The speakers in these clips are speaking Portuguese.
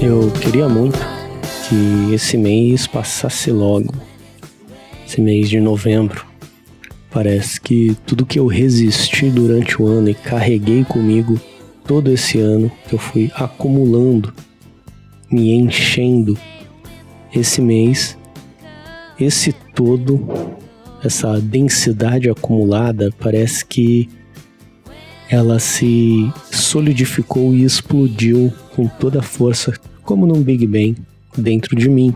Eu queria muito que esse mês passasse logo. Esse mês de novembro. Parece que tudo que eu resisti durante o ano e carreguei comigo todo esse ano, que eu fui acumulando, me enchendo esse mês, esse todo, essa densidade acumulada, parece que ela se solidificou e explodiu com toda a força, como num Big Bang, dentro de mim.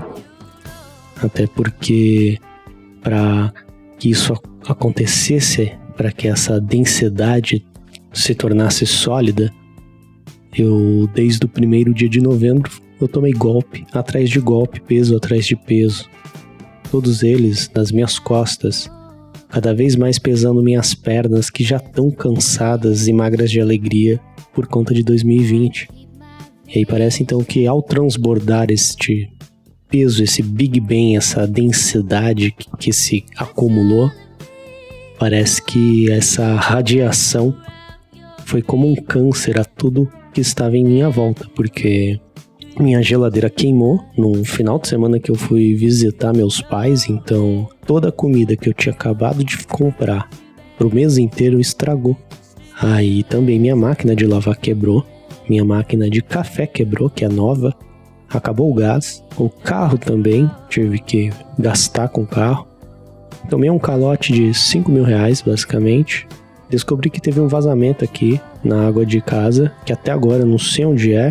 Até porque, para que isso acontecesse, para que essa densidade se tornasse sólida, eu, desde o primeiro dia de novembro, eu tomei golpe atrás de golpe, peso atrás de peso. Todos eles nas minhas costas, cada vez mais pesando minhas pernas que já estão cansadas e magras de alegria por conta de 2020. E aí parece então que ao transbordar este peso, esse Big Bang, essa densidade que se acumulou, parece que essa radiação foi como um câncer a tudo que estava em minha volta, porque minha geladeira queimou no final de semana que eu fui visitar meus pais, então toda a comida que eu tinha acabado de comprar pro mês inteiro estragou. Aí também minha máquina de lavar quebrou, minha máquina de café quebrou, que é nova, acabou o gás, o carro também, tive que gastar com o carro. Tomei um calote de 5 mil reais, basicamente. Descobri que teve um vazamento aqui na água de casa, que até agora eu não sei onde é,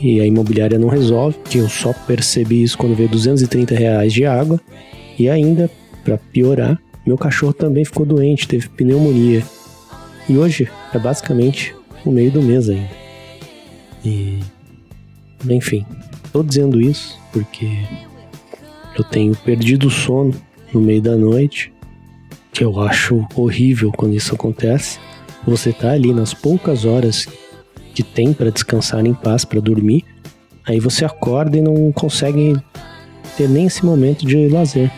e a imobiliária não resolve, que eu só percebi isso quando veio 230 reais de água. E ainda, para piorar, meu cachorro também ficou doente, teve pneumonia. E hoje é basicamente o meio do mês ainda. E. Enfim, tô dizendo isso porque eu tenho perdido o sono no meio da noite, que eu acho horrível quando isso acontece. Você tá ali nas poucas horas que tem para descansar em paz, para dormir, aí você acorda e não consegue ter nem esse momento de lazer,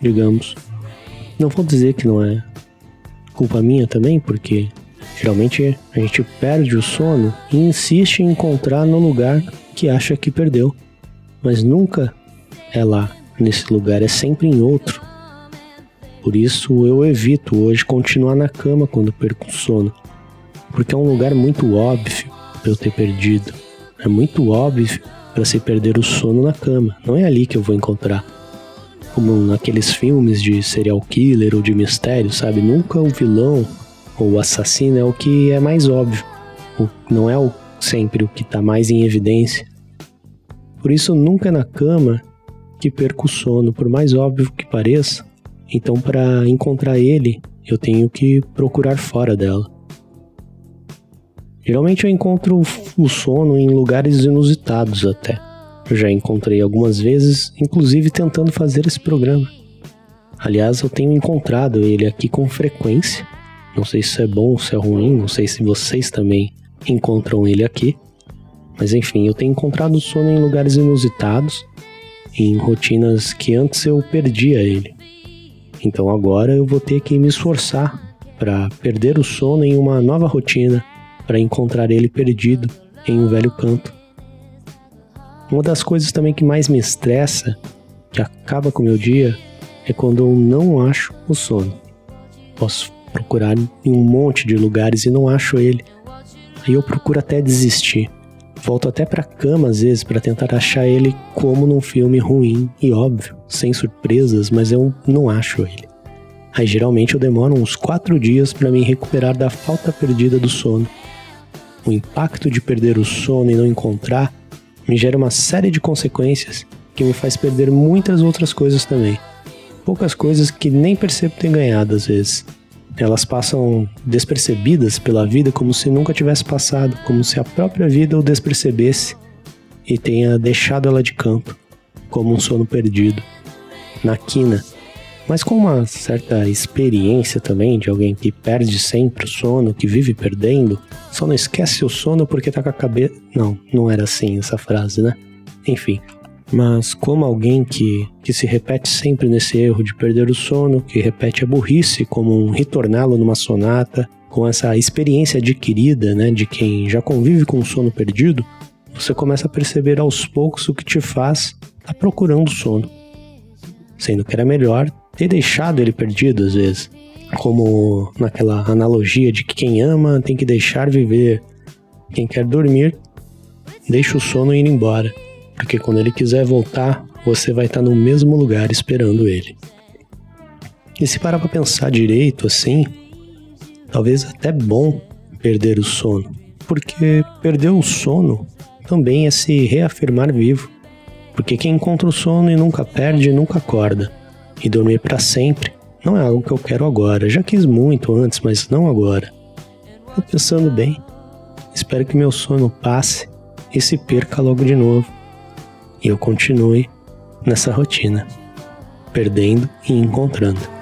digamos. Não vou dizer que não é culpa minha também, porque geralmente a gente perde o sono e insiste em encontrar no lugar que acha que perdeu, mas nunca é lá, nesse lugar, é sempre em outro. Por isso eu evito hoje continuar na cama quando perco o sono porque é um lugar muito óbvio para eu ter perdido. É muito óbvio para se perder o sono na cama. Não é ali que eu vou encontrar. Como naqueles filmes de serial killer ou de mistério, sabe? Nunca o vilão ou o assassino é o que é mais óbvio. Não é o, sempre o que está mais em evidência. Por isso, nunca na cama que perco o sono, por mais óbvio que pareça. Então, para encontrar ele, eu tenho que procurar fora dela. Geralmente eu encontro o sono em lugares inusitados até. Eu já encontrei algumas vezes, inclusive tentando fazer esse programa. Aliás, eu tenho encontrado ele aqui com frequência. Não sei se é bom, se é ruim, não sei se vocês também encontram ele aqui. Mas enfim, eu tenho encontrado sono em lugares inusitados, em rotinas que antes eu perdia ele. Então agora eu vou ter que me esforçar para perder o sono em uma nova rotina para encontrar ele perdido em um velho canto. Uma das coisas também que mais me estressa, que acaba com o meu dia, é quando eu não acho o sono. Posso procurar em um monte de lugares e não acho ele. Aí eu procuro até desistir. Volto até para cama às vezes para tentar achar ele como num filme ruim e óbvio, sem surpresas, mas eu não acho ele. Aí geralmente eu demoro uns quatro dias para me recuperar da falta perdida do sono o impacto de perder o sono e não encontrar me gera uma série de consequências que me faz perder muitas outras coisas também. Poucas coisas que nem percebo ter ganhado às vezes. Elas passam despercebidas pela vida como se nunca tivesse passado, como se a própria vida o despercebesse e tenha deixado ela de canto, como um sono perdido. Na quina, mas com uma certa experiência também de alguém que perde sempre o sono, que vive perdendo, só não esquece o sono porque tá com a cabeça. Não, não era assim essa frase, né? Enfim. Mas como alguém que, que se repete sempre nesse erro de perder o sono, que repete a burrice como um retorná-lo numa sonata, com essa experiência adquirida, né, de quem já convive com o sono perdido, você começa a perceber aos poucos o que te faz estar tá procurando sono. Sendo que era melhor ter deixado ele perdido às vezes. Como naquela analogia de que quem ama tem que deixar viver. Quem quer dormir, deixa o sono ir embora. Porque quando ele quiser voltar, você vai estar no mesmo lugar esperando ele. E se parar para pensar direito assim, talvez até bom perder o sono, porque perder o sono também é se reafirmar vivo. Porque quem encontra o sono e nunca perde, nunca acorda. E dormir para sempre não é algo que eu quero agora. Já quis muito antes, mas não agora. Tô pensando bem. Espero que meu sono passe e se perca logo de novo. E eu continue nessa rotina, perdendo e encontrando.